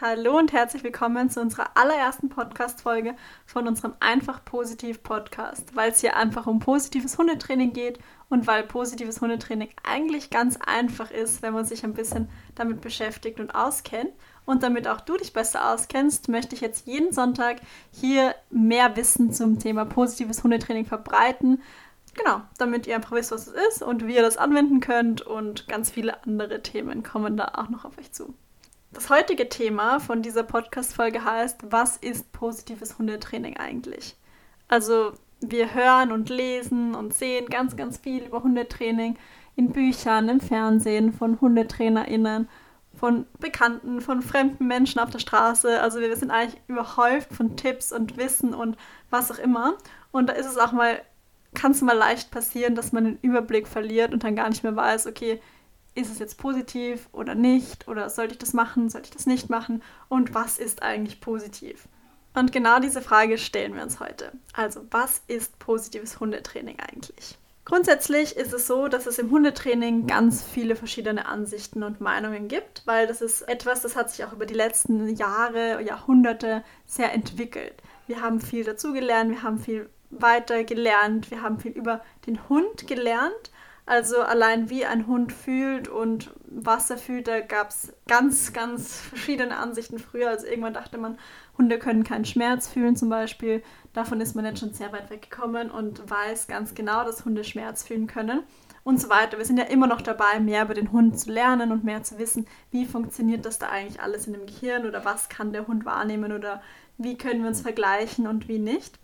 Hallo und herzlich willkommen zu unserer allerersten Podcast-Folge von unserem Einfach Positiv Podcast, weil es hier einfach um positives Hundetraining geht und weil positives Hundetraining eigentlich ganz einfach ist, wenn man sich ein bisschen damit beschäftigt und auskennt. Und damit auch du dich besser auskennst, möchte ich jetzt jeden Sonntag hier mehr Wissen zum Thema positives Hundetraining verbreiten. Genau, damit ihr einfach wisst, was es ist und wie ihr das anwenden könnt und ganz viele andere Themen kommen da auch noch auf euch zu. Das heutige Thema von dieser Podcast-Folge heißt: Was ist positives Hundetraining eigentlich? Also, wir hören und lesen und sehen ganz, ganz viel über Hundetraining in Büchern, im Fernsehen, von HundetrainerInnen, von Bekannten, von fremden Menschen auf der Straße. Also, wir sind eigentlich überhäuft von Tipps und Wissen und was auch immer. Und da ist es auch mal, kann es mal leicht passieren, dass man den Überblick verliert und dann gar nicht mehr weiß, okay, ist es jetzt positiv oder nicht? Oder sollte ich das machen, sollte ich das nicht machen? Und was ist eigentlich positiv? Und genau diese Frage stellen wir uns heute. Also, was ist positives Hundetraining eigentlich? Grundsätzlich ist es so, dass es im Hundetraining ganz viele verschiedene Ansichten und Meinungen gibt, weil das ist etwas, das hat sich auch über die letzten Jahre, Jahrhunderte sehr entwickelt. Wir haben viel dazugelernt, wir haben viel weiter gelernt, wir haben viel über den Hund gelernt also allein wie ein Hund fühlt und was er fühlt, da gab es ganz, ganz verschiedene Ansichten früher. Also irgendwann dachte man, Hunde können keinen Schmerz fühlen zum Beispiel. Davon ist man jetzt schon sehr weit weggekommen und weiß ganz genau, dass Hunde Schmerz fühlen können und so weiter. Wir sind ja immer noch dabei, mehr über den Hund zu lernen und mehr zu wissen, wie funktioniert das da eigentlich alles in dem Gehirn oder was kann der Hund wahrnehmen oder wie können wir uns vergleichen und wie nicht.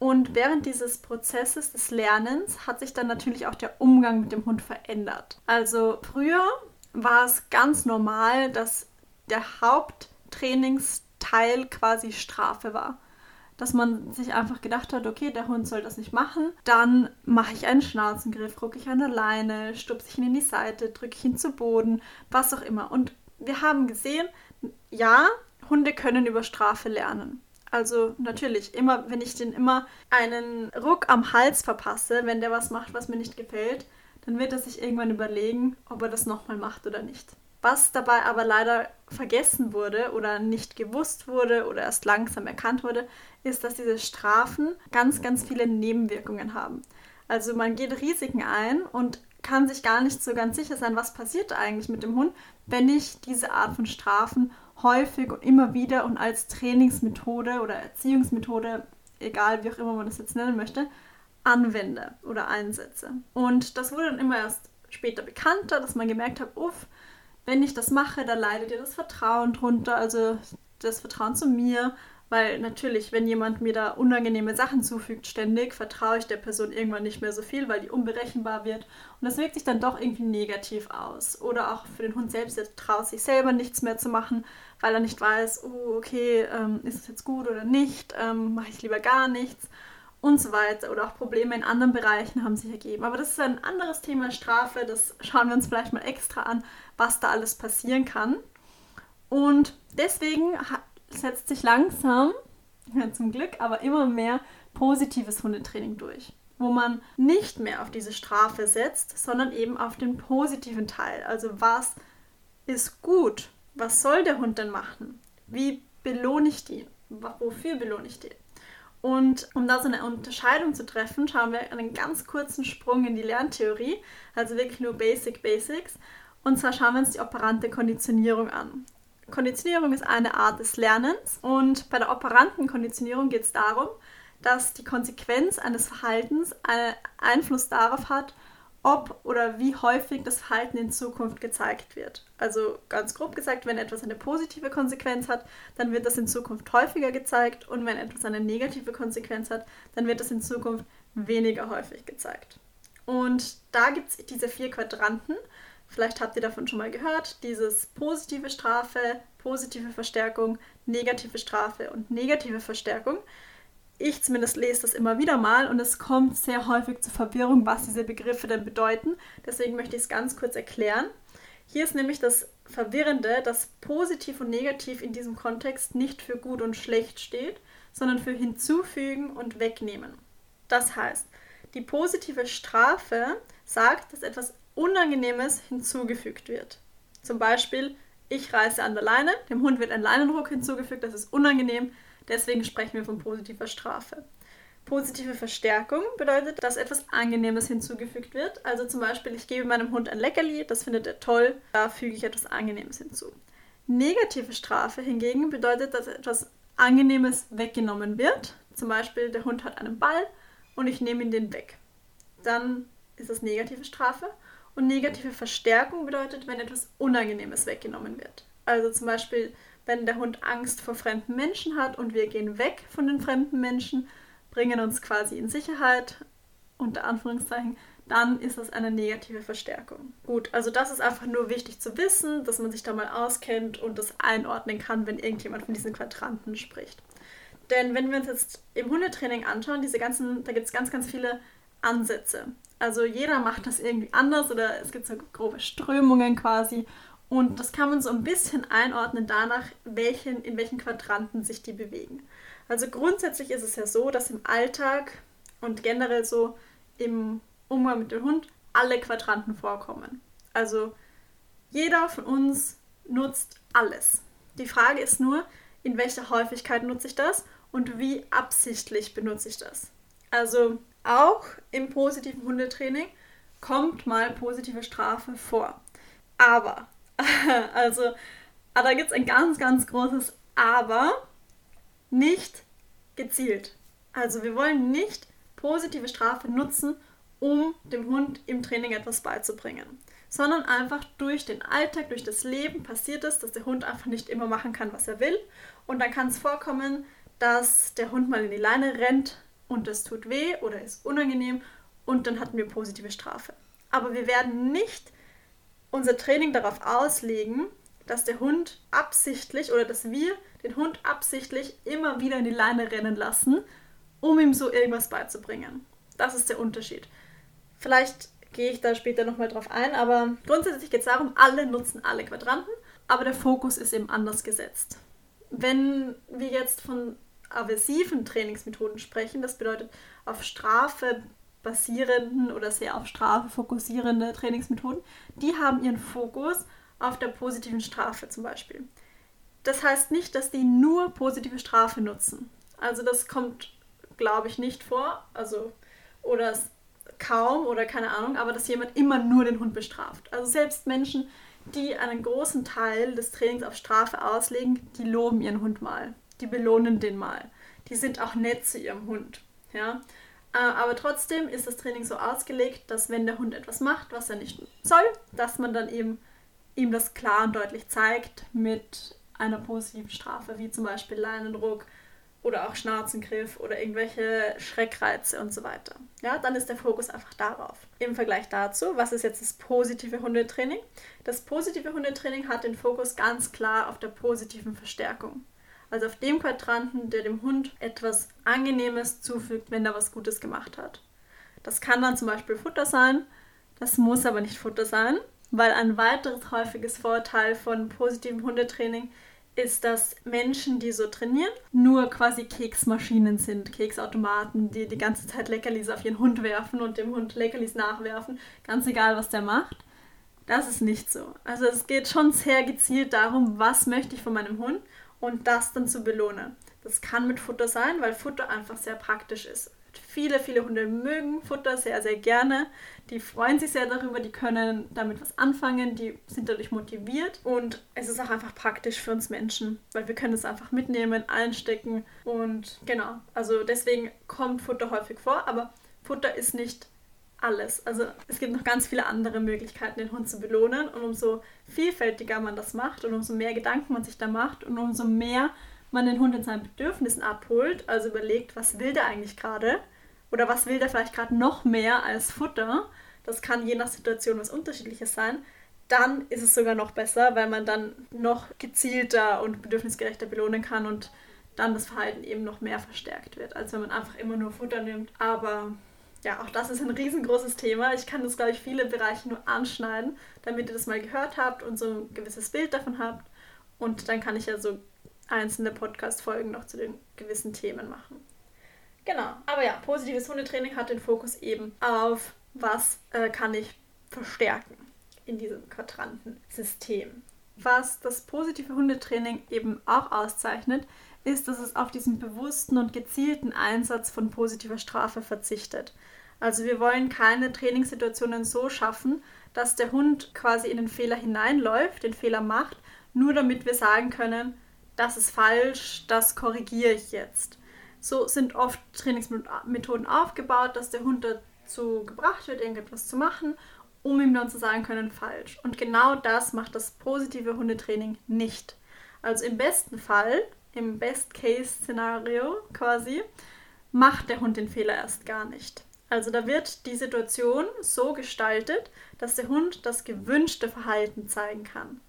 Und während dieses Prozesses des Lernens hat sich dann natürlich auch der Umgang mit dem Hund verändert. Also früher war es ganz normal, dass der Haupttrainingsteil quasi Strafe war. Dass man sich einfach gedacht hat, okay, der Hund soll das nicht machen, dann mache ich einen Schnauzengriff, rucke ich an der Leine, stupse ich ihn in die Seite, drücke ich ihn zu Boden, was auch immer. Und wir haben gesehen, ja, Hunde können über Strafe lernen. Also natürlich, immer, wenn ich den immer einen Ruck am Hals verpasse, wenn der was macht, was mir nicht gefällt, dann wird er sich irgendwann überlegen, ob er das nochmal macht oder nicht. Was dabei aber leider vergessen wurde oder nicht gewusst wurde oder erst langsam erkannt wurde, ist, dass diese Strafen ganz, ganz viele Nebenwirkungen haben. Also man geht Risiken ein und kann sich gar nicht so ganz sicher sein, was passiert eigentlich mit dem Hund, wenn ich diese Art von Strafen häufig und immer wieder und als Trainingsmethode oder Erziehungsmethode, egal wie auch immer man das jetzt nennen möchte, anwende oder einsetze. Und das wurde dann immer erst später bekannter, dass man gemerkt hat, uff, wenn ich das mache, da leidet ihr das Vertrauen drunter, also das Vertrauen zu mir, weil natürlich, wenn jemand mir da unangenehme Sachen zufügt ständig, vertraue ich der Person irgendwann nicht mehr so viel, weil die unberechenbar wird. Und das wirkt sich dann doch irgendwie negativ aus. Oder auch für den Hund selbst, der traut sich selber nichts mehr zu machen, weil er nicht weiß, oh, okay, ähm, ist es jetzt gut oder nicht, ähm, mache ich lieber gar nichts und so weiter. Oder auch Probleme in anderen Bereichen haben sich ergeben. Aber das ist ein anderes Thema Strafe, das schauen wir uns vielleicht mal extra an, was da alles passieren kann. Und deswegen setzt sich langsam, ja, zum Glück, aber immer mehr positives Hundetraining durch, wo man nicht mehr auf diese Strafe setzt, sondern eben auf den positiven Teil. Also was ist gut? Was soll der Hund denn machen? Wie belohne ich den? Wofür belohne ich den? Und um da so eine Unterscheidung zu treffen, schauen wir einen ganz kurzen Sprung in die Lerntheorie, also wirklich nur Basic Basics. Und zwar schauen wir uns die operante Konditionierung an. Konditionierung ist eine Art des Lernens und bei der operanten Konditionierung geht es darum, dass die Konsequenz eines Verhaltens einen Einfluss darauf hat, ob oder wie häufig das Verhalten in Zukunft gezeigt wird. Also ganz grob gesagt, wenn etwas eine positive Konsequenz hat, dann wird das in Zukunft häufiger gezeigt und wenn etwas eine negative Konsequenz hat, dann wird das in Zukunft weniger häufig gezeigt. Und da gibt es diese vier Quadranten Vielleicht habt ihr davon schon mal gehört, dieses positive Strafe, positive Verstärkung, negative Strafe und negative Verstärkung. Ich zumindest lese das immer wieder mal und es kommt sehr häufig zur Verwirrung, was diese Begriffe denn bedeuten. Deswegen möchte ich es ganz kurz erklären. Hier ist nämlich das Verwirrende, dass positiv und negativ in diesem Kontext nicht für gut und schlecht steht, sondern für hinzufügen und wegnehmen. Das heißt, die positive Strafe sagt, dass etwas Unangenehmes hinzugefügt wird. Zum Beispiel, ich reiße an der Leine, dem Hund wird ein Leinenruck hinzugefügt, das ist unangenehm, deswegen sprechen wir von positiver Strafe. Positive Verstärkung bedeutet, dass etwas Angenehmes hinzugefügt wird. Also zum Beispiel, ich gebe meinem Hund ein Leckerli, das findet er toll, da füge ich etwas Angenehmes hinzu. Negative Strafe hingegen bedeutet, dass etwas Angenehmes weggenommen wird. Zum Beispiel, der Hund hat einen Ball und ich nehme ihn den weg. Dann ist das negative Strafe. Und negative Verstärkung bedeutet, wenn etwas Unangenehmes weggenommen wird. Also zum Beispiel, wenn der Hund Angst vor fremden Menschen hat und wir gehen weg von den fremden Menschen, bringen uns quasi in Sicherheit, unter Anführungszeichen, dann ist das eine negative Verstärkung. Gut, also das ist einfach nur wichtig zu wissen, dass man sich da mal auskennt und das einordnen kann, wenn irgendjemand von diesen Quadranten spricht. Denn wenn wir uns jetzt im Hundetraining anschauen, diese ganzen, da gibt es ganz, ganz viele Ansätze. Also jeder macht das irgendwie anders oder es gibt so grobe Strömungen quasi. Und das kann man so ein bisschen einordnen danach, welchen, in welchen Quadranten sich die bewegen. Also grundsätzlich ist es ja so, dass im Alltag und generell so im Umgang mit dem Hund alle Quadranten vorkommen. Also jeder von uns nutzt alles. Die Frage ist nur, in welcher Häufigkeit nutze ich das und wie absichtlich benutze ich das. Also auch im positiven Hundetraining kommt mal positive Strafe vor. Aber, also, da gibt es ein ganz, ganz großes Aber, nicht gezielt. Also wir wollen nicht positive Strafe nutzen, um dem Hund im Training etwas beizubringen, sondern einfach durch den Alltag, durch das Leben passiert es, dass der Hund einfach nicht immer machen kann, was er will. Und dann kann es vorkommen, dass der Hund mal in die Leine rennt, und es tut weh oder ist unangenehm und dann hatten wir positive Strafe. Aber wir werden nicht unser Training darauf auslegen, dass der Hund absichtlich oder dass wir den Hund absichtlich immer wieder in die Leine rennen lassen, um ihm so irgendwas beizubringen. Das ist der Unterschied. Vielleicht gehe ich da später nochmal drauf ein, aber grundsätzlich geht es darum, alle nutzen alle Quadranten, aber der Fokus ist eben anders gesetzt. Wenn wir jetzt von aversiven Trainingsmethoden sprechen. Das bedeutet auf Strafe basierenden oder sehr auf Strafe fokussierende Trainingsmethoden. Die haben ihren Fokus auf der positiven Strafe zum Beispiel. Das heißt nicht, dass die nur positive Strafe nutzen. Also das kommt, glaube ich, nicht vor. Also oder kaum oder keine Ahnung, aber dass jemand immer nur den Hund bestraft. Also selbst Menschen, die einen großen Teil des Trainings auf Strafe auslegen, die loben ihren Hund mal die belohnen den mal. Die sind auch nett zu ihrem Hund. Ja? Äh, aber trotzdem ist das Training so ausgelegt, dass wenn der Hund etwas macht, was er nicht soll, dass man dann eben ihm das klar und deutlich zeigt mit einer positiven Strafe, wie zum Beispiel Leinendruck oder auch Schnauzengriff oder irgendwelche Schreckreize und so weiter. Ja, dann ist der Fokus einfach darauf. Im Vergleich dazu, was ist jetzt das positive Hundetraining? Das positive Hundetraining hat den Fokus ganz klar auf der positiven Verstärkung. Also auf dem Quadranten, der dem Hund etwas Angenehmes zufügt, wenn er was Gutes gemacht hat. Das kann dann zum Beispiel Futter sein, das muss aber nicht Futter sein, weil ein weiteres häufiges Vorteil von positivem Hundetraining ist, dass Menschen, die so trainieren, nur quasi Keksmaschinen sind, Keksautomaten, die die ganze Zeit Leckerlis auf ihren Hund werfen und dem Hund Leckerlis nachwerfen, ganz egal, was der macht. Das ist nicht so. Also es geht schon sehr gezielt darum, was möchte ich von meinem Hund und das dann zu belohnen. Das kann mit Futter sein, weil Futter einfach sehr praktisch ist. Viele, viele Hunde mögen Futter sehr, sehr gerne. Die freuen sich sehr darüber, die können damit was anfangen, die sind dadurch motiviert und es ist auch einfach praktisch für uns Menschen, weil wir können es einfach mitnehmen, einstecken und genau, also deswegen kommt Futter häufig vor, aber Futter ist nicht alles. Also es gibt noch ganz viele andere Möglichkeiten, den Hund zu belohnen. Und umso vielfältiger man das macht und umso mehr Gedanken man sich da macht und umso mehr man den Hund in seinen Bedürfnissen abholt, also überlegt, was will der eigentlich gerade oder was will der vielleicht gerade noch mehr als Futter, das kann je nach Situation was unterschiedliches sein, dann ist es sogar noch besser, weil man dann noch gezielter und bedürfnisgerechter belohnen kann und dann das Verhalten eben noch mehr verstärkt wird, als wenn man einfach immer nur Futter nimmt. Aber ja, auch das ist ein riesengroßes Thema. Ich kann das, glaube ich, viele Bereiche nur anschneiden, damit ihr das mal gehört habt und so ein gewisses Bild davon habt. Und dann kann ich ja so einzelne Podcast-Folgen noch zu den gewissen Themen machen. Genau, aber ja, positives Hundetraining hat den Fokus eben auf, was äh, kann ich verstärken in diesem Quadrantensystem. Was das positive Hundetraining eben auch auszeichnet, ist, dass es auf diesen bewussten und gezielten Einsatz von positiver Strafe verzichtet. Also wir wollen keine Trainingssituationen so schaffen, dass der Hund quasi in den Fehler hineinläuft, den Fehler macht, nur damit wir sagen können, das ist falsch, das korrigiere ich jetzt. So sind oft Trainingsmethoden aufgebaut, dass der Hund dazu gebracht wird, irgendetwas zu machen, um ihm dann zu sagen können, falsch. Und genau das macht das positive Hundetraining nicht. Also im besten Fall, im Best-Case-Szenario quasi, macht der Hund den Fehler erst gar nicht. Also da wird die Situation so gestaltet, dass der Hund das gewünschte Verhalten zeigen kann.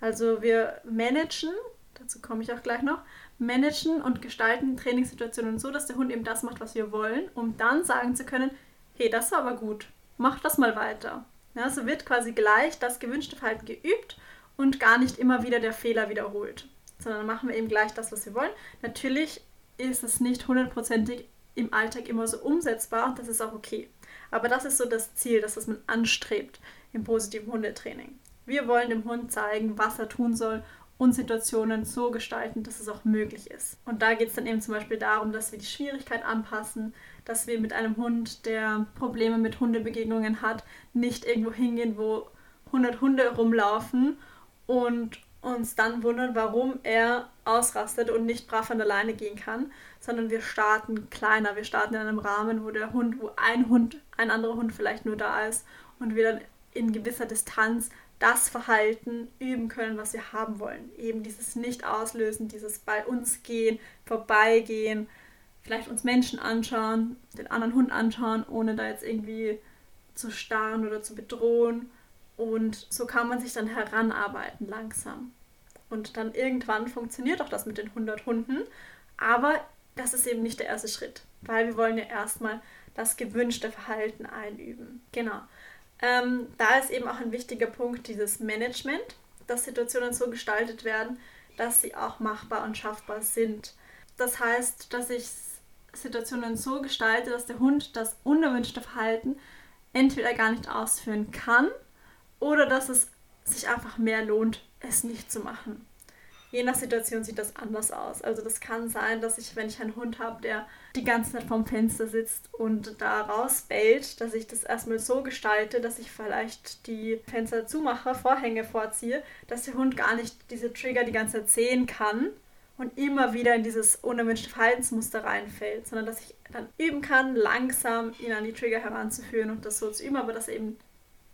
Also wir managen, dazu komme ich auch gleich noch, managen und gestalten Trainingssituationen so, dass der Hund eben das macht, was wir wollen, um dann sagen zu können, hey, das war aber gut, mach das mal weiter. Ja, so wird quasi gleich das gewünschte Verhalten geübt und gar nicht immer wieder der Fehler wiederholt, sondern machen wir eben gleich das, was wir wollen. Natürlich ist es nicht hundertprozentig im Alltag immer so umsetzbar und das ist auch okay. Aber das ist so das Ziel, das, was man anstrebt im positiven Hundetraining. Wir wollen dem Hund zeigen, was er tun soll und Situationen so gestalten, dass es auch möglich ist. Und da geht es dann eben zum Beispiel darum, dass wir die Schwierigkeit anpassen, dass wir mit einem Hund, der Probleme mit Hundebegegnungen hat, nicht irgendwo hingehen, wo 100 Hunde rumlaufen und uns dann wundern, warum er ausrastet und nicht brav an der Leine gehen kann, sondern wir starten kleiner. Wir starten in einem Rahmen, wo der Hund, wo ein Hund, ein anderer Hund vielleicht nur da ist und wir dann in gewisser Distanz das Verhalten üben können, was wir haben wollen. Eben dieses Nicht-Auslösen, dieses bei uns gehen, vorbeigehen, vielleicht uns Menschen anschauen, den anderen Hund anschauen, ohne da jetzt irgendwie zu starren oder zu bedrohen. Und so kann man sich dann heranarbeiten langsam. Und dann irgendwann funktioniert auch das mit den 100 Hunden. Aber das ist eben nicht der erste Schritt, weil wir wollen ja erstmal das gewünschte Verhalten einüben. Genau. Ähm, da ist eben auch ein wichtiger Punkt dieses Management, dass Situationen so gestaltet werden, dass sie auch machbar und schaffbar sind. Das heißt, dass ich Situationen so gestalte, dass der Hund das unerwünschte Verhalten entweder gar nicht ausführen kann oder dass es sich einfach mehr lohnt, es nicht zu machen je nach Situation sieht das anders aus. Also das kann sein, dass ich, wenn ich einen Hund habe, der die ganze Zeit vorm Fenster sitzt und da rausbellt, dass ich das erstmal so gestalte, dass ich vielleicht die Fenster zumache, Vorhänge vorziehe, dass der Hund gar nicht diese Trigger die ganze Zeit sehen kann und immer wieder in dieses unerwünschte Verhaltensmuster reinfällt, sondern dass ich dann üben kann, langsam ihn an die Trigger heranzuführen und das so zu üben, aber dass eben,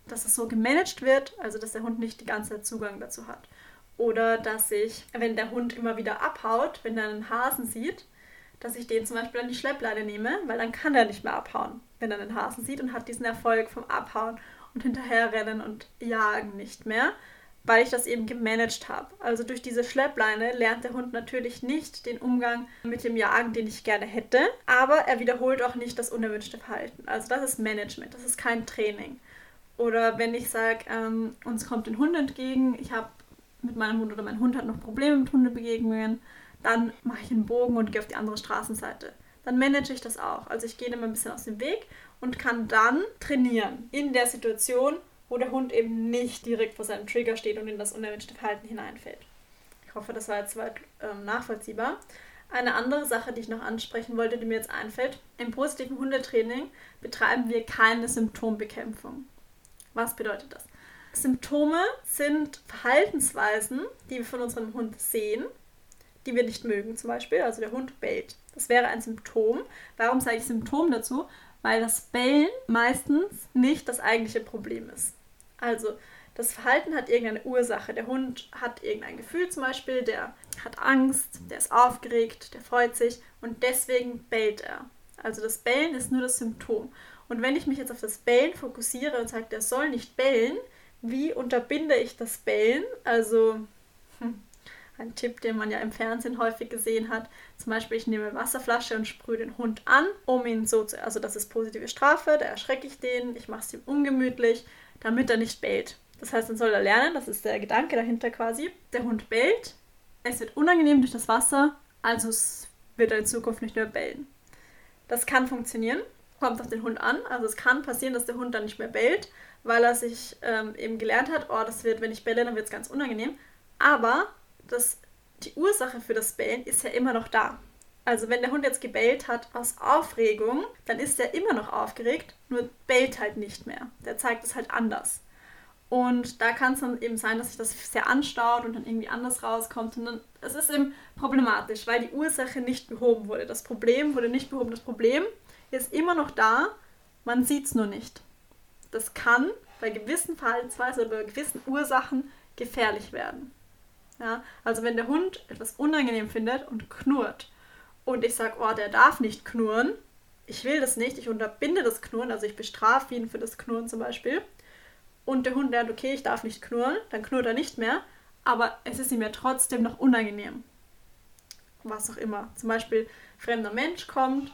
dass es so gemanagt wird, also dass der Hund nicht die ganze Zeit Zugang dazu hat. Oder dass ich, wenn der Hund immer wieder abhaut, wenn er einen Hasen sieht, dass ich den zum Beispiel an die Schleppleine nehme, weil dann kann er nicht mehr abhauen, wenn er einen Hasen sieht und hat diesen Erfolg vom Abhauen und hinterherrennen und jagen nicht mehr, weil ich das eben gemanagt habe. Also durch diese Schleppleine lernt der Hund natürlich nicht den Umgang mit dem Jagen, den ich gerne hätte, aber er wiederholt auch nicht das unerwünschte Verhalten. Also das ist Management, das ist kein Training. Oder wenn ich sage, ähm, uns kommt ein Hund entgegen, ich habe mit meinem Hund oder mein Hund hat noch Probleme mit Hundebegegnungen, dann mache ich einen Bogen und gehe auf die andere Straßenseite. Dann manage ich das auch. Also ich gehe immer ein bisschen aus dem Weg und kann dann trainieren in der Situation, wo der Hund eben nicht direkt vor seinem Trigger steht und in das unerwünschte Verhalten hineinfällt. Ich hoffe, das war jetzt soweit ähm, nachvollziehbar. Eine andere Sache, die ich noch ansprechen wollte, die mir jetzt einfällt, im positiven Hundetraining betreiben wir keine Symptombekämpfung. Was bedeutet das? Symptome sind Verhaltensweisen, die wir von unserem Hund sehen, die wir nicht mögen zum Beispiel. Also der Hund bellt. Das wäre ein Symptom. Warum sage ich Symptom dazu? Weil das Bellen meistens nicht das eigentliche Problem ist. Also das Verhalten hat irgendeine Ursache. Der Hund hat irgendein Gefühl zum Beispiel, der hat Angst, der ist aufgeregt, der freut sich und deswegen bellt er. Also das Bellen ist nur das Symptom. Und wenn ich mich jetzt auf das Bellen fokussiere und sage, der soll nicht bellen, wie unterbinde ich das Bellen? Also hm, ein Tipp, den man ja im Fernsehen häufig gesehen hat. Zum Beispiel, ich nehme Wasserflasche und sprühe den Hund an, um ihn so zu. Also, das ist positive Strafe, da erschrecke ich den, ich mache es ihm ungemütlich, damit er nicht bellt. Das heißt, dann soll er lernen, das ist der Gedanke dahinter quasi. Der Hund bellt, es wird unangenehm durch das Wasser, also wird er in Zukunft nicht mehr bellen. Das kann funktionieren, kommt auf den Hund an. Also, es kann passieren, dass der Hund dann nicht mehr bellt weil er sich ähm, eben gelernt hat, oh, das wird, wenn ich belle, dann wird es ganz unangenehm. Aber das, die Ursache für das Bellen ist ja immer noch da. Also wenn der Hund jetzt gebellt hat aus Aufregung, dann ist er immer noch aufgeregt, nur bellt halt nicht mehr. Der zeigt es halt anders. Und da kann es dann eben sein, dass sich das sehr anstaut und dann irgendwie anders rauskommt. Und dann, es ist eben problematisch, weil die Ursache nicht behoben wurde. Das Problem wurde nicht behoben. Das Problem ist immer noch da, man sieht es nur nicht. Das kann bei gewissen Verhaltensweisen oder bei gewissen Ursachen gefährlich werden. Ja, also wenn der Hund etwas unangenehm findet und knurrt und ich sage, oh, der darf nicht knurren, ich will das nicht, ich unterbinde das Knurren, also ich bestrafe ihn für das Knurren zum Beispiel, und der Hund lernt, okay, ich darf nicht knurren, dann knurrt er nicht mehr, aber es ist ihm ja trotzdem noch unangenehm. Was auch immer. Zum Beispiel, fremder Mensch kommt,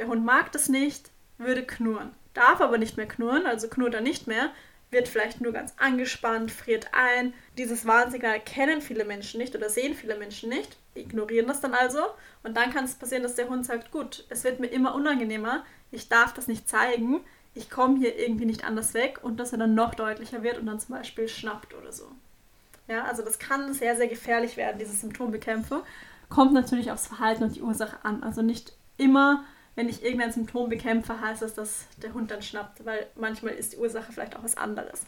der Hund mag das nicht, würde knurren. Darf aber nicht mehr knurren, also knurrt er nicht mehr, wird vielleicht nur ganz angespannt, friert ein. Dieses Warnsignal kennen viele Menschen nicht oder sehen viele Menschen nicht, ignorieren das dann also. Und dann kann es passieren, dass der Hund sagt, gut, es wird mir immer unangenehmer, ich darf das nicht zeigen, ich komme hier irgendwie nicht anders weg und dass er dann noch deutlicher wird und dann zum Beispiel schnappt oder so. Ja, also das kann sehr, sehr gefährlich werden, diese Symptombekämpfung. Kommt natürlich aufs Verhalten und die Ursache an. Also nicht immer, wenn ich irgendein Symptom bekämpfe, heißt das, dass der Hund dann schnappt, weil manchmal ist die Ursache vielleicht auch was anderes.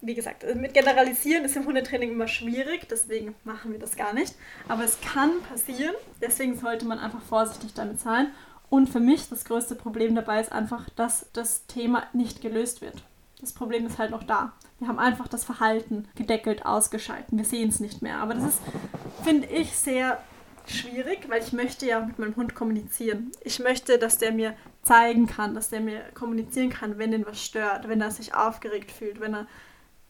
Wie gesagt, mit Generalisieren ist im Hundetraining immer schwierig, deswegen machen wir das gar nicht. Aber es kann passieren, deswegen sollte man einfach vorsichtig damit sein und für mich das größte Problem dabei ist einfach, dass das Thema nicht gelöst wird. Das Problem ist halt noch da. Wir haben einfach das Verhalten gedeckelt, ausgeschalten. Wir sehen es nicht mehr. Aber das ist, finde ich, sehr schwierig, weil ich möchte ja mit meinem Hund kommunizieren. Ich möchte, dass der mir zeigen kann, dass der mir kommunizieren kann, wenn ihn was stört, wenn er sich aufgeregt fühlt, wenn er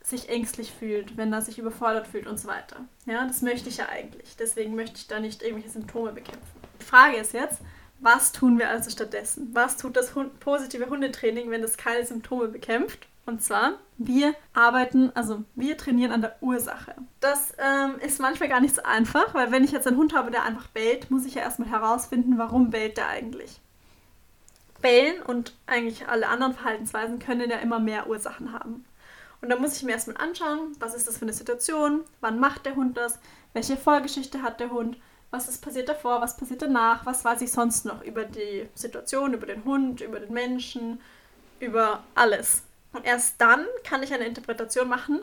sich ängstlich fühlt, wenn er sich überfordert fühlt und so weiter. Ja, das möchte ich ja eigentlich. Deswegen möchte ich da nicht irgendwelche Symptome bekämpfen. Die Frage ist jetzt, was tun wir also stattdessen? Was tut das Hund positive Hundetraining, wenn es keine Symptome bekämpft? Und zwar, wir arbeiten, also wir trainieren an der Ursache. Das ähm, ist manchmal gar nicht so einfach, weil wenn ich jetzt einen Hund habe, der einfach bellt, muss ich ja erstmal herausfinden, warum bellt der eigentlich. Bellen und eigentlich alle anderen Verhaltensweisen können ja immer mehr Ursachen haben. Und da muss ich mir erstmal anschauen, was ist das für eine Situation, wann macht der Hund das, welche Vorgeschichte hat der Hund was ist passiert davor, was passiert danach, was weiß ich sonst noch über die Situation, über den Hund, über den Menschen, über alles. Und erst dann kann ich eine Interpretation machen,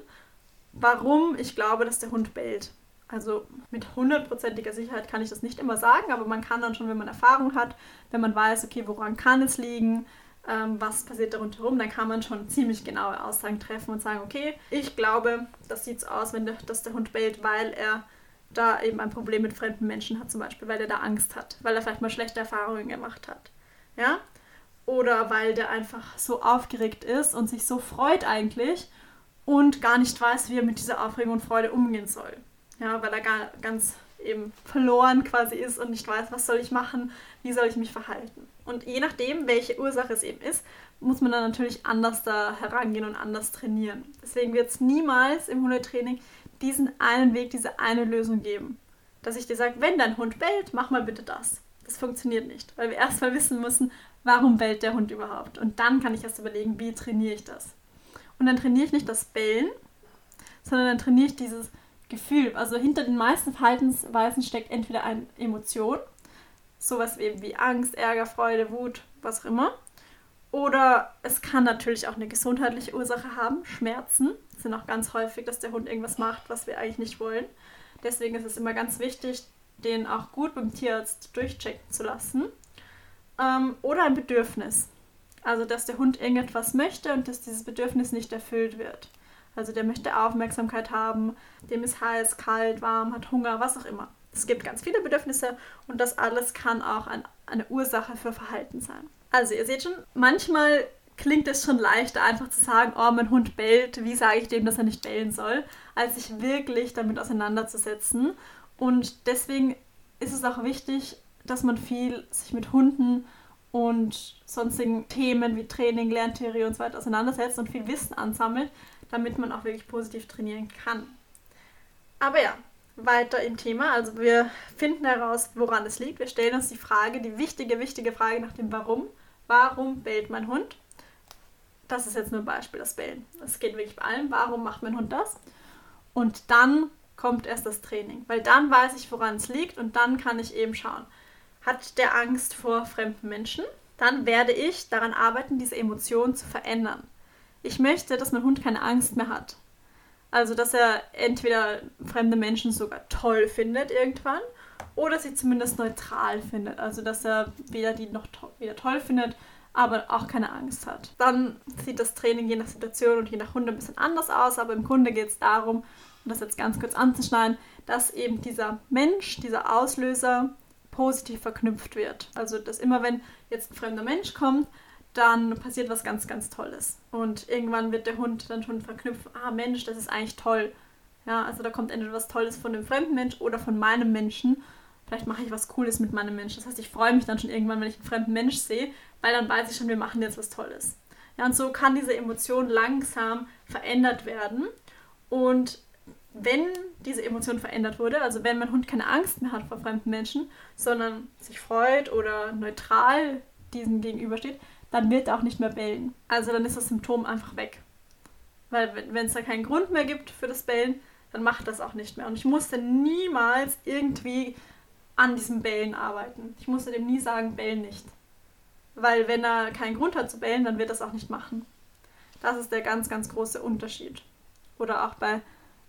warum ich glaube, dass der Hund bellt. Also mit hundertprozentiger Sicherheit kann ich das nicht immer sagen, aber man kann dann schon, wenn man Erfahrung hat, wenn man weiß, okay, woran kann es liegen, ähm, was passiert da rundherum, dann kann man schon ziemlich genaue Aussagen treffen und sagen, okay, ich glaube, das sieht so aus, wenn der, dass der Hund bellt, weil er da eben ein Problem mit fremden Menschen hat, zum Beispiel, weil er da Angst hat, weil er vielleicht mal schlechte Erfahrungen gemacht hat. Ja? Oder weil der einfach so aufgeregt ist und sich so freut eigentlich und gar nicht weiß, wie er mit dieser Aufregung und Freude umgehen soll. Ja, weil er gar, ganz eben verloren quasi ist und nicht weiß, was soll ich machen, wie soll ich mich verhalten. Und je nachdem, welche Ursache es eben ist, muss man dann natürlich anders da herangehen und anders trainieren. Deswegen wird es niemals im Hundetraining diesen einen Weg, diese eine Lösung geben. Dass ich dir sage, wenn dein Hund bellt, mach mal bitte das. Das funktioniert nicht, weil wir erstmal wissen müssen, warum bellt der Hund überhaupt. Und dann kann ich erst überlegen, wie trainiere ich das. Und dann trainiere ich nicht das Bellen, sondern dann trainiere ich dieses Gefühl. Also hinter den meisten Verhaltensweisen steckt entweder eine Emotion, sowas eben wie Angst, Ärger, Freude, Wut, was auch immer. Oder es kann natürlich auch eine gesundheitliche Ursache haben, Schmerzen sind auch ganz häufig, dass der Hund irgendwas macht, was wir eigentlich nicht wollen. Deswegen ist es immer ganz wichtig, den auch gut beim Tierarzt durchchecken zu lassen. Ähm, oder ein Bedürfnis. Also, dass der Hund irgendetwas möchte und dass dieses Bedürfnis nicht erfüllt wird. Also, der möchte Aufmerksamkeit haben, dem ist heiß, kalt, warm, hat Hunger, was auch immer. Es gibt ganz viele Bedürfnisse und das alles kann auch ein, eine Ursache für Verhalten sein. Also, ihr seht schon, manchmal klingt es schon leichter, einfach zu sagen, oh, mein Hund bellt, wie sage ich dem, dass er nicht bellen soll, als sich wirklich damit auseinanderzusetzen. Und deswegen ist es auch wichtig, dass man viel sich mit Hunden und sonstigen Themen wie Training, Lerntheorie und so weiter auseinandersetzt und viel Wissen ansammelt, damit man auch wirklich positiv trainieren kann. Aber ja, weiter im Thema. Also wir finden heraus, woran es liegt. Wir stellen uns die Frage, die wichtige, wichtige Frage nach dem Warum. Warum bellt mein Hund? das ist jetzt nur ein Beispiel, das Bellen. Es geht wirklich bei allem. Warum macht mein Hund das? Und dann kommt erst das Training. Weil dann weiß ich, woran es liegt und dann kann ich eben schauen. Hat der Angst vor fremden Menschen? Dann werde ich daran arbeiten, diese Emotionen zu verändern. Ich möchte, dass mein Hund keine Angst mehr hat. Also, dass er entweder fremde Menschen sogar toll findet irgendwann oder sie zumindest neutral findet. Also, dass er weder die noch to wieder toll findet, aber auch keine Angst hat. Dann sieht das Training je nach Situation und je nach Hund ein bisschen anders aus, aber im Grunde geht es darum, um das jetzt ganz kurz anzuschneiden, dass eben dieser Mensch, dieser Auslöser positiv verknüpft wird. Also, dass immer wenn jetzt ein fremder Mensch kommt, dann passiert was ganz, ganz Tolles. Und irgendwann wird der Hund dann schon verknüpfen, ah Mensch, das ist eigentlich toll. Ja, also da kommt entweder was Tolles von dem fremden Mensch oder von meinem Menschen. Vielleicht mache ich was Cooles mit meinem Menschen. Das heißt, ich freue mich dann schon irgendwann, wenn ich einen fremden Mensch sehe, weil dann weiß ich schon, wir machen jetzt was Tolles. Ja, und so kann diese Emotion langsam verändert werden. Und wenn diese Emotion verändert wurde, also wenn mein Hund keine Angst mehr hat vor fremden Menschen, sondern sich freut oder neutral diesem gegenübersteht, dann wird er auch nicht mehr bellen. Also dann ist das Symptom einfach weg. Weil wenn es da keinen Grund mehr gibt für das Bellen, dann macht das auch nicht mehr. Und ich musste niemals irgendwie an diesem Bellen arbeiten. Ich musste dem nie sagen, bellen nicht. Weil wenn er keinen Grund hat zu bellen, dann wird er es auch nicht machen. Das ist der ganz, ganz große Unterschied. Oder auch bei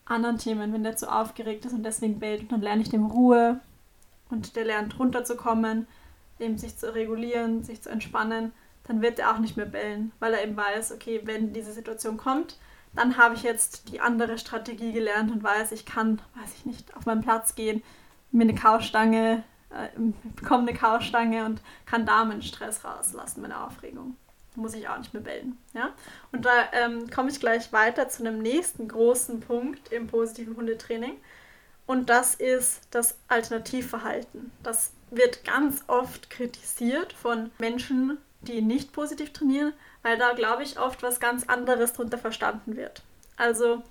anderen Themen, wenn der zu aufgeregt ist und deswegen bellt und dann lerne ich dem Ruhe und der lernt runterzukommen, eben sich zu regulieren, sich zu entspannen, dann wird er auch nicht mehr bellen, weil er eben weiß, okay, wenn diese Situation kommt, dann habe ich jetzt die andere Strategie gelernt und weiß, ich kann, weiß ich nicht, auf meinen Platz gehen, mir eine Kaustange, äh, bekomme eine Kaustange und kann da meinen Stress rauslassen, meine Aufregung. Muss ich auch nicht mehr bellen. Ja? Und da ähm, komme ich gleich weiter zu einem nächsten großen Punkt im positiven Hundetraining. Und das ist das Alternativverhalten. Das wird ganz oft kritisiert von Menschen, die nicht positiv trainieren, weil da, glaube ich, oft was ganz anderes drunter verstanden wird. Also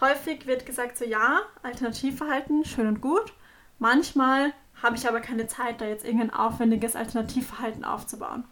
häufig wird gesagt, so ja, Alternativverhalten, schön und gut. Manchmal habe ich aber keine Zeit, da jetzt irgendein aufwendiges Alternativverhalten aufzubauen.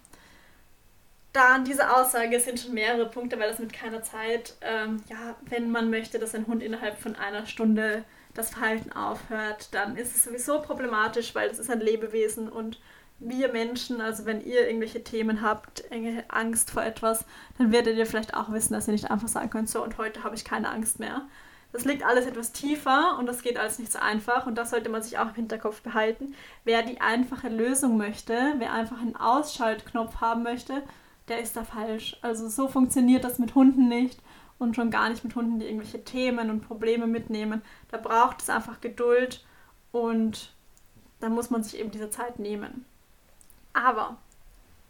Da an dieser Aussage sind schon mehrere Punkte, weil das mit keiner Zeit, ähm, ja, wenn man möchte, dass ein Hund innerhalb von einer Stunde das Verhalten aufhört, dann ist es sowieso problematisch, weil das ist ein Lebewesen und wir Menschen, also wenn ihr irgendwelche Themen habt, Angst vor etwas, dann werdet ihr vielleicht auch wissen, dass ihr nicht einfach sagen könnt, so und heute habe ich keine Angst mehr. Das liegt alles etwas tiefer und das geht alles nicht so einfach und das sollte man sich auch im Hinterkopf behalten. Wer die einfache Lösung möchte, wer einfach einen Ausschaltknopf haben möchte, der ist da falsch. Also so funktioniert das mit Hunden nicht und schon gar nicht mit Hunden, die irgendwelche Themen und Probleme mitnehmen. Da braucht es einfach Geduld und da muss man sich eben diese Zeit nehmen. Aber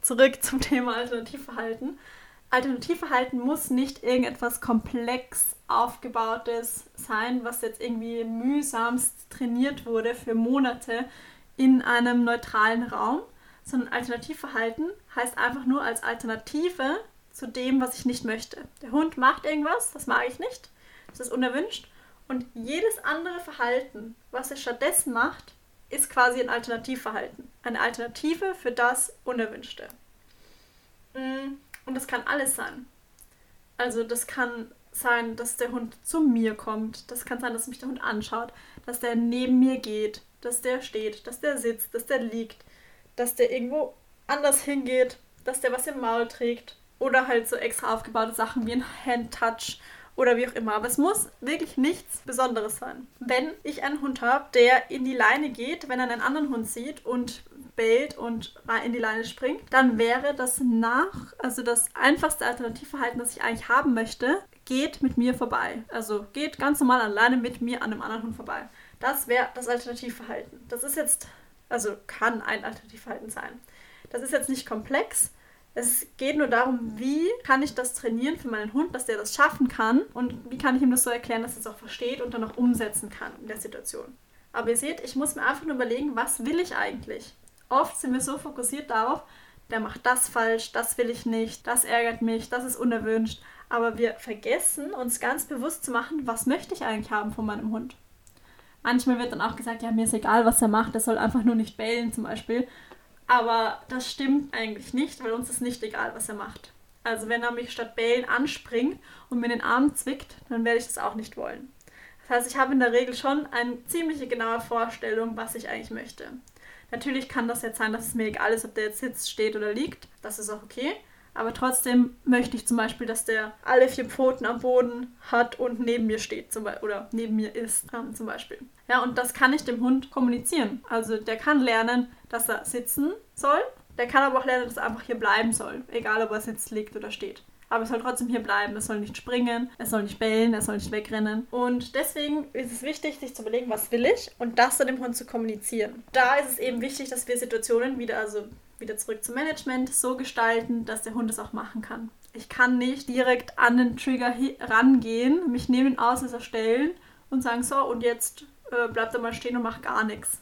zurück zum Thema Alternativverhalten. Alternativverhalten muss nicht irgendetwas komplex aufgebautes sein, was jetzt irgendwie mühsamst trainiert wurde für Monate in einem neutralen Raum, sondern Alternativverhalten heißt einfach nur als Alternative zu dem, was ich nicht möchte. Der Hund macht irgendwas, das mag ich nicht, das ist unerwünscht und jedes andere Verhalten, was er stattdessen macht, ist quasi ein Alternativverhalten. Eine Alternative für das Unerwünschte. Mm, und das kann alles sein. Also das kann sein, dass der Hund zu mir kommt. Das kann sein, dass mich der Hund anschaut, dass der neben mir geht, dass der steht, dass der sitzt, dass der liegt, dass der irgendwo anders hingeht, dass der was im Maul trägt. Oder halt so extra aufgebaute Sachen wie ein Hand-Touch oder wie auch immer. Aber es muss wirklich nichts Besonderes sein. Wenn ich einen Hund habe, der in die Leine geht, wenn er einen anderen Hund sieht und bellt und in die Leine springt, dann wäre das nach, also das einfachste Alternativverhalten, das ich eigentlich haben möchte, geht mit mir vorbei. Also geht ganz normal alleine mit mir an einem anderen Hund vorbei. Das wäre das Alternativverhalten. Das ist jetzt, also kann ein Alternativverhalten sein. Das ist jetzt nicht komplex, es geht nur darum, wie kann ich das trainieren für meinen Hund, dass der das schaffen kann und wie kann ich ihm das so erklären, dass er es auch versteht und dann auch umsetzen kann in der Situation. Aber ihr seht, ich muss mir einfach nur überlegen, was will ich eigentlich? Oft sind wir so fokussiert darauf, der macht das falsch, das will ich nicht, das ärgert mich, das ist unerwünscht. Aber wir vergessen uns ganz bewusst zu machen, was möchte ich eigentlich haben von meinem Hund. Manchmal wird dann auch gesagt, ja, mir ist egal, was er macht, er soll einfach nur nicht bellen zum Beispiel. Aber das stimmt eigentlich nicht, weil uns ist nicht egal, was er macht. Also wenn er mich statt bellen anspringt und mir den Arm zwickt, dann werde ich das auch nicht wollen. Das heißt, ich habe in der Regel schon eine ziemlich genaue Vorstellung, was ich eigentlich möchte. Natürlich kann das jetzt sein, dass es mir egal ist, ob der jetzt sitzt, steht oder liegt. Das ist auch okay. Aber trotzdem möchte ich zum Beispiel, dass der alle vier Pfoten am Boden hat und neben mir steht zum oder neben mir ist ähm, zum Beispiel. Ja, und das kann ich dem Hund kommunizieren. Also der kann lernen, dass er sitzen soll. Der kann aber auch lernen, dass er einfach hier bleiben soll. Egal, ob er sitzt, liegt oder steht. Aber es soll trotzdem hier bleiben. Es soll nicht springen, es soll nicht bellen, es soll nicht wegrennen. Und deswegen ist es wichtig, sich zu überlegen, was will ich und das dann dem Hund zu kommunizieren. Da ist es eben wichtig, dass wir Situationen wieder, also wieder zurück zum Management, so gestalten, dass der Hund es auch machen kann. Ich kann nicht direkt an den Trigger rangehen, mich neben den Auslöser stellen und sagen, so, und jetzt äh, bleibt er mal stehen und macht gar nichts.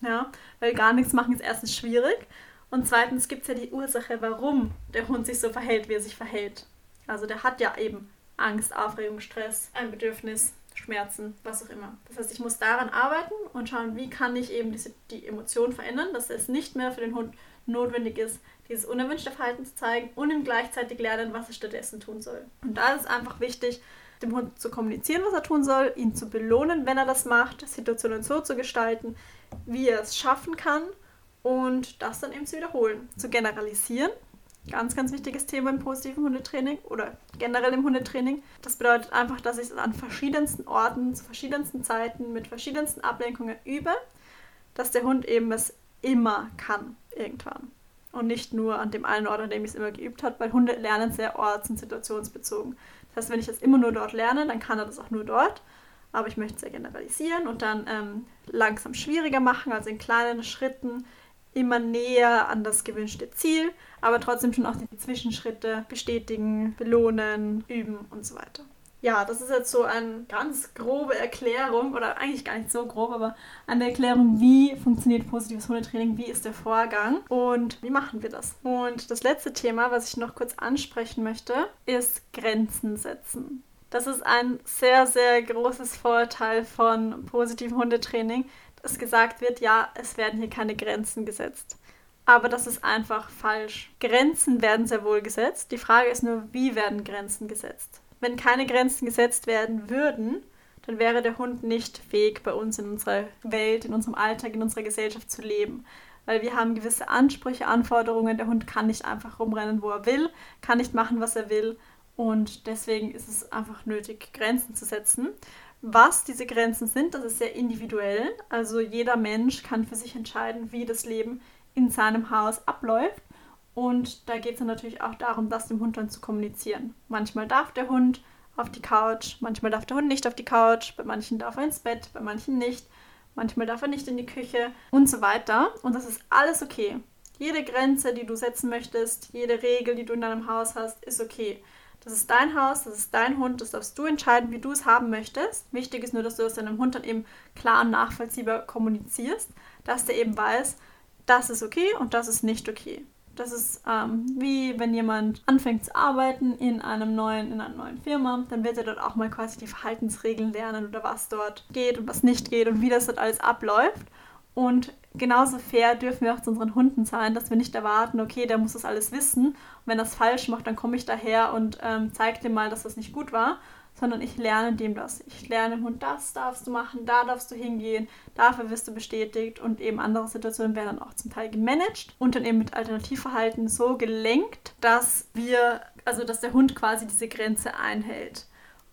Ja, weil gar nichts machen ist erstens schwierig und zweitens gibt es ja die Ursache, warum der Hund sich so verhält, wie er sich verhält. Also der hat ja eben Angst, Aufregung, Stress, ein Bedürfnis, Schmerzen, was auch immer. Das heißt, ich muss daran arbeiten und schauen, wie kann ich eben diese, die Emotionen verändern, dass es nicht mehr für den Hund notwendig ist, dieses unerwünschte Verhalten zu zeigen und ihm gleichzeitig lernen, was er stattdessen tun soll. Und da ist es einfach wichtig, dem Hund zu kommunizieren, was er tun soll, ihn zu belohnen, wenn er das macht, Situationen so zu gestalten, wie er es schaffen kann und das dann eben zu wiederholen. Zu generalisieren, ganz, ganz wichtiges Thema im positiven Hundetraining oder generell im Hundetraining. Das bedeutet einfach, dass ich es an verschiedensten Orten, zu verschiedensten Zeiten, mit verschiedensten Ablenkungen übe, dass der Hund eben es immer kann, irgendwann. Und nicht nur an dem einen Ort, an dem ich es immer geübt habe, weil Hunde lernen sehr orts- und situationsbezogen. Das heißt, wenn ich es immer nur dort lerne, dann kann er das auch nur dort. Aber ich möchte es ja generalisieren und dann ähm, langsam schwieriger machen, also in kleinen Schritten immer näher an das gewünschte Ziel, aber trotzdem schon auch die Zwischenschritte bestätigen, belohnen, üben und so weiter. Ja, das ist jetzt so eine ganz grobe Erklärung, oder eigentlich gar nicht so grob, aber eine Erklärung, wie funktioniert positives Hundetraining, wie ist der Vorgang und wie machen wir das. Und das letzte Thema, was ich noch kurz ansprechen möchte, ist Grenzen setzen. Das ist ein sehr, sehr großes Vorteil von positivem Hundetraining, dass gesagt wird, ja, es werden hier keine Grenzen gesetzt. Aber das ist einfach falsch. Grenzen werden sehr wohl gesetzt. Die Frage ist nur, wie werden Grenzen gesetzt? Wenn keine Grenzen gesetzt werden würden, dann wäre der Hund nicht fähig, bei uns in unserer Welt, in unserem Alltag, in unserer Gesellschaft zu leben. Weil wir haben gewisse Ansprüche, Anforderungen. Der Hund kann nicht einfach rumrennen, wo er will, kann nicht machen, was er will. Und deswegen ist es einfach nötig, Grenzen zu setzen. Was diese Grenzen sind, das ist sehr individuell. Also jeder Mensch kann für sich entscheiden, wie das Leben in seinem Haus abläuft. Und da geht es dann natürlich auch darum, das dem Hund dann zu kommunizieren. Manchmal darf der Hund auf die Couch, manchmal darf der Hund nicht auf die Couch, bei manchen darf er ins Bett, bei manchen nicht, manchmal darf er nicht in die Küche und so weiter. Und das ist alles okay. Jede Grenze, die du setzen möchtest, jede Regel, die du in deinem Haus hast, ist okay. Das ist dein Haus, das ist dein Hund, das darfst du entscheiden, wie du es haben möchtest. Wichtig ist nur, dass du das deinem Hund dann eben klar und nachvollziehbar kommunizierst, dass der eben weiß, das ist okay und das ist nicht okay. Das ist ähm, wie wenn jemand anfängt zu arbeiten in einem neuen, in einer neuen Firma, dann wird er dort auch mal quasi die Verhaltensregeln lernen oder was dort geht und was nicht geht und wie das dort alles abläuft. Und genauso fair dürfen wir auch zu unseren Hunden sein, dass wir nicht erwarten, okay, der muss das alles wissen. Und wenn es falsch macht, dann komme ich daher und ähm, zeige dem mal, dass das nicht gut war, sondern ich lerne dem das. Ich lerne dem Hund, das darfst du machen, da darfst du hingehen, dafür wirst du bestätigt und eben andere Situationen werden dann auch zum Teil gemanagt und dann eben mit Alternativverhalten so gelenkt, dass wir, also dass der Hund quasi diese Grenze einhält.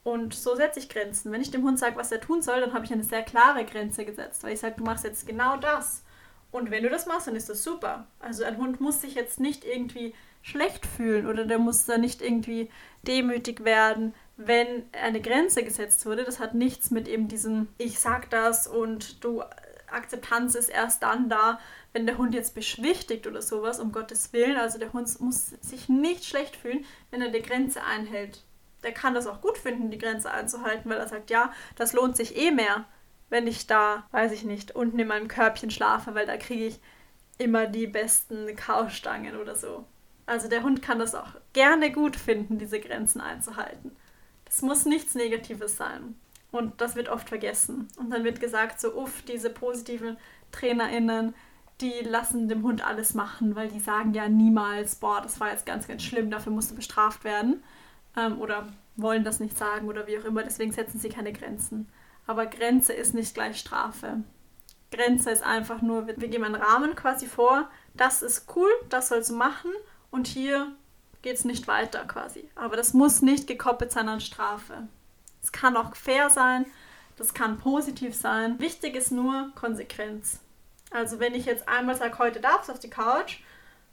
Und so setze ich Grenzen. Wenn ich dem Hund sage, was er tun soll, dann habe ich eine sehr klare Grenze gesetzt, weil ich sage, du machst jetzt genau das. Und wenn du das machst, dann ist das super. Also ein Hund muss sich jetzt nicht irgendwie schlecht fühlen oder der muss da nicht irgendwie demütig werden, wenn eine Grenze gesetzt wurde. Das hat nichts mit eben diesem Ich sag das und du Akzeptanz ist erst dann da, wenn der Hund jetzt beschwichtigt oder sowas, um Gottes Willen. Also der Hund muss sich nicht schlecht fühlen, wenn er die Grenze einhält. Der kann das auch gut finden, die Grenze einzuhalten, weil er sagt, ja, das lohnt sich eh mehr, wenn ich da, weiß ich nicht, unten in meinem Körbchen schlafe, weil da kriege ich immer die besten Kaustangen oder so. Also der Hund kann das auch gerne gut finden, diese Grenzen einzuhalten. Das muss nichts Negatives sein. Und das wird oft vergessen. Und dann wird gesagt, so, uff, diese positiven TrainerInnen, die lassen dem Hund alles machen, weil die sagen ja niemals, boah, das war jetzt ganz, ganz schlimm, dafür musst du bestraft werden. Ähm, oder wollen das nicht sagen oder wie auch immer, deswegen setzen sie keine Grenzen. Aber Grenze ist nicht gleich Strafe. Grenze ist einfach nur, wir geben einen Rahmen quasi vor, das ist cool, das sollst du machen und hier geht es nicht weiter quasi. Aber das muss nicht gekoppelt sein an Strafe. Es kann auch fair sein, das kann positiv sein. Wichtig ist nur Konsequenz. Also wenn ich jetzt einmal sage, heute darfst du auf die Couch,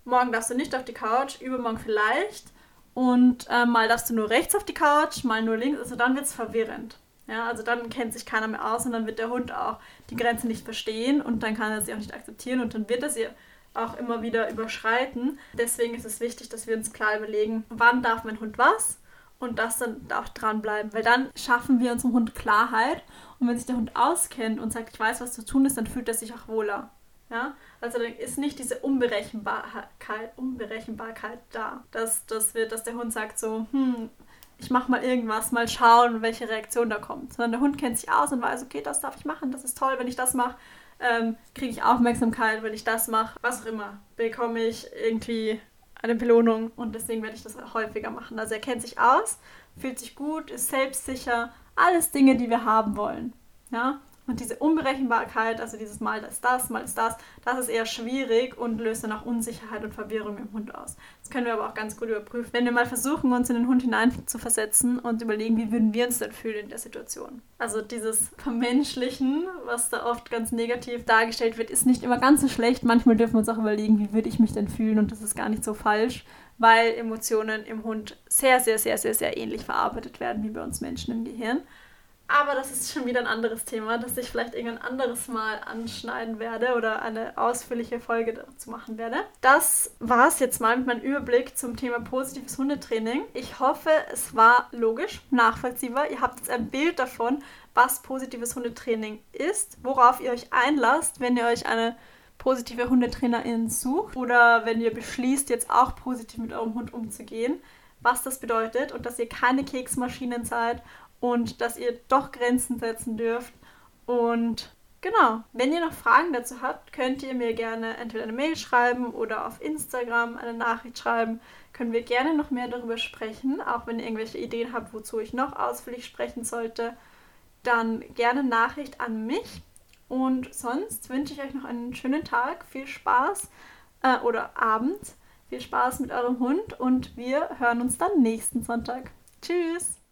morgen darfst du nicht auf die Couch, übermorgen vielleicht und äh, mal darfst du nur rechts auf die Couch, mal nur links, also dann wird es verwirrend. Ja, also dann kennt sich keiner mehr aus und dann wird der Hund auch die Grenze nicht verstehen und dann kann er sie auch nicht akzeptieren und dann wird er sie auch immer wieder überschreiten. Deswegen ist es wichtig, dass wir uns klar überlegen, wann darf mein Hund was und das dann auch dranbleiben, weil dann schaffen wir unserem Hund Klarheit und wenn sich der Hund auskennt und sagt, ich weiß, was zu tun ist, dann fühlt er sich auch wohler. Ja? Also dann ist nicht diese Unberechenbarkeit, Unberechenbarkeit da, dass, dass, wir, dass der Hund sagt so, hm, ich mache mal irgendwas, mal schauen, welche Reaktion da kommt. Sondern der Hund kennt sich aus und weiß, okay, das darf ich machen, das ist toll, wenn ich das mache, ähm, kriege ich Aufmerksamkeit, wenn ich das mache, was auch immer, bekomme ich irgendwie eine Belohnung und deswegen werde ich das häufiger machen. Also er kennt sich aus, fühlt sich gut, ist selbstsicher, alles Dinge, die wir haben wollen. Ja? Und diese Unberechenbarkeit, also dieses Mal ist das, mal ist das, das ist eher schwierig und löst dann auch Unsicherheit und Verwirrung im Hund aus. Das können wir aber auch ganz gut überprüfen. Wenn wir mal versuchen, uns in den Hund hinein zu versetzen und überlegen, wie würden wir uns denn fühlen in der Situation. Also dieses Vermenschlichen, was da oft ganz negativ dargestellt wird, ist nicht immer ganz so schlecht. Manchmal dürfen wir uns auch überlegen, wie würde ich mich denn fühlen und das ist gar nicht so falsch weil Emotionen im Hund sehr, sehr, sehr, sehr, sehr ähnlich verarbeitet werden wie bei uns Menschen im Gehirn. Aber das ist schon wieder ein anderes Thema, das ich vielleicht irgendein anderes Mal anschneiden werde oder eine ausführliche Folge dazu machen werde. Das war es jetzt mal mit meinem Überblick zum Thema positives Hundetraining. Ich hoffe, es war logisch, nachvollziehbar. Ihr habt jetzt ein Bild davon, was positives Hundetraining ist, worauf ihr euch einlasst, wenn ihr euch eine positive Hundetrainerin sucht oder wenn ihr beschließt, jetzt auch positiv mit eurem Hund umzugehen, was das bedeutet und dass ihr keine Keksmaschinen seid und dass ihr doch Grenzen setzen dürft. Und genau, wenn ihr noch Fragen dazu habt, könnt ihr mir gerne entweder eine Mail schreiben oder auf Instagram eine Nachricht schreiben. Können wir gerne noch mehr darüber sprechen, auch wenn ihr irgendwelche Ideen habt, wozu ich noch ausführlich sprechen sollte. Dann gerne Nachricht an mich. Und sonst wünsche ich euch noch einen schönen Tag, viel Spaß äh, oder Abend, viel Spaß mit eurem Hund und wir hören uns dann nächsten Sonntag. Tschüss!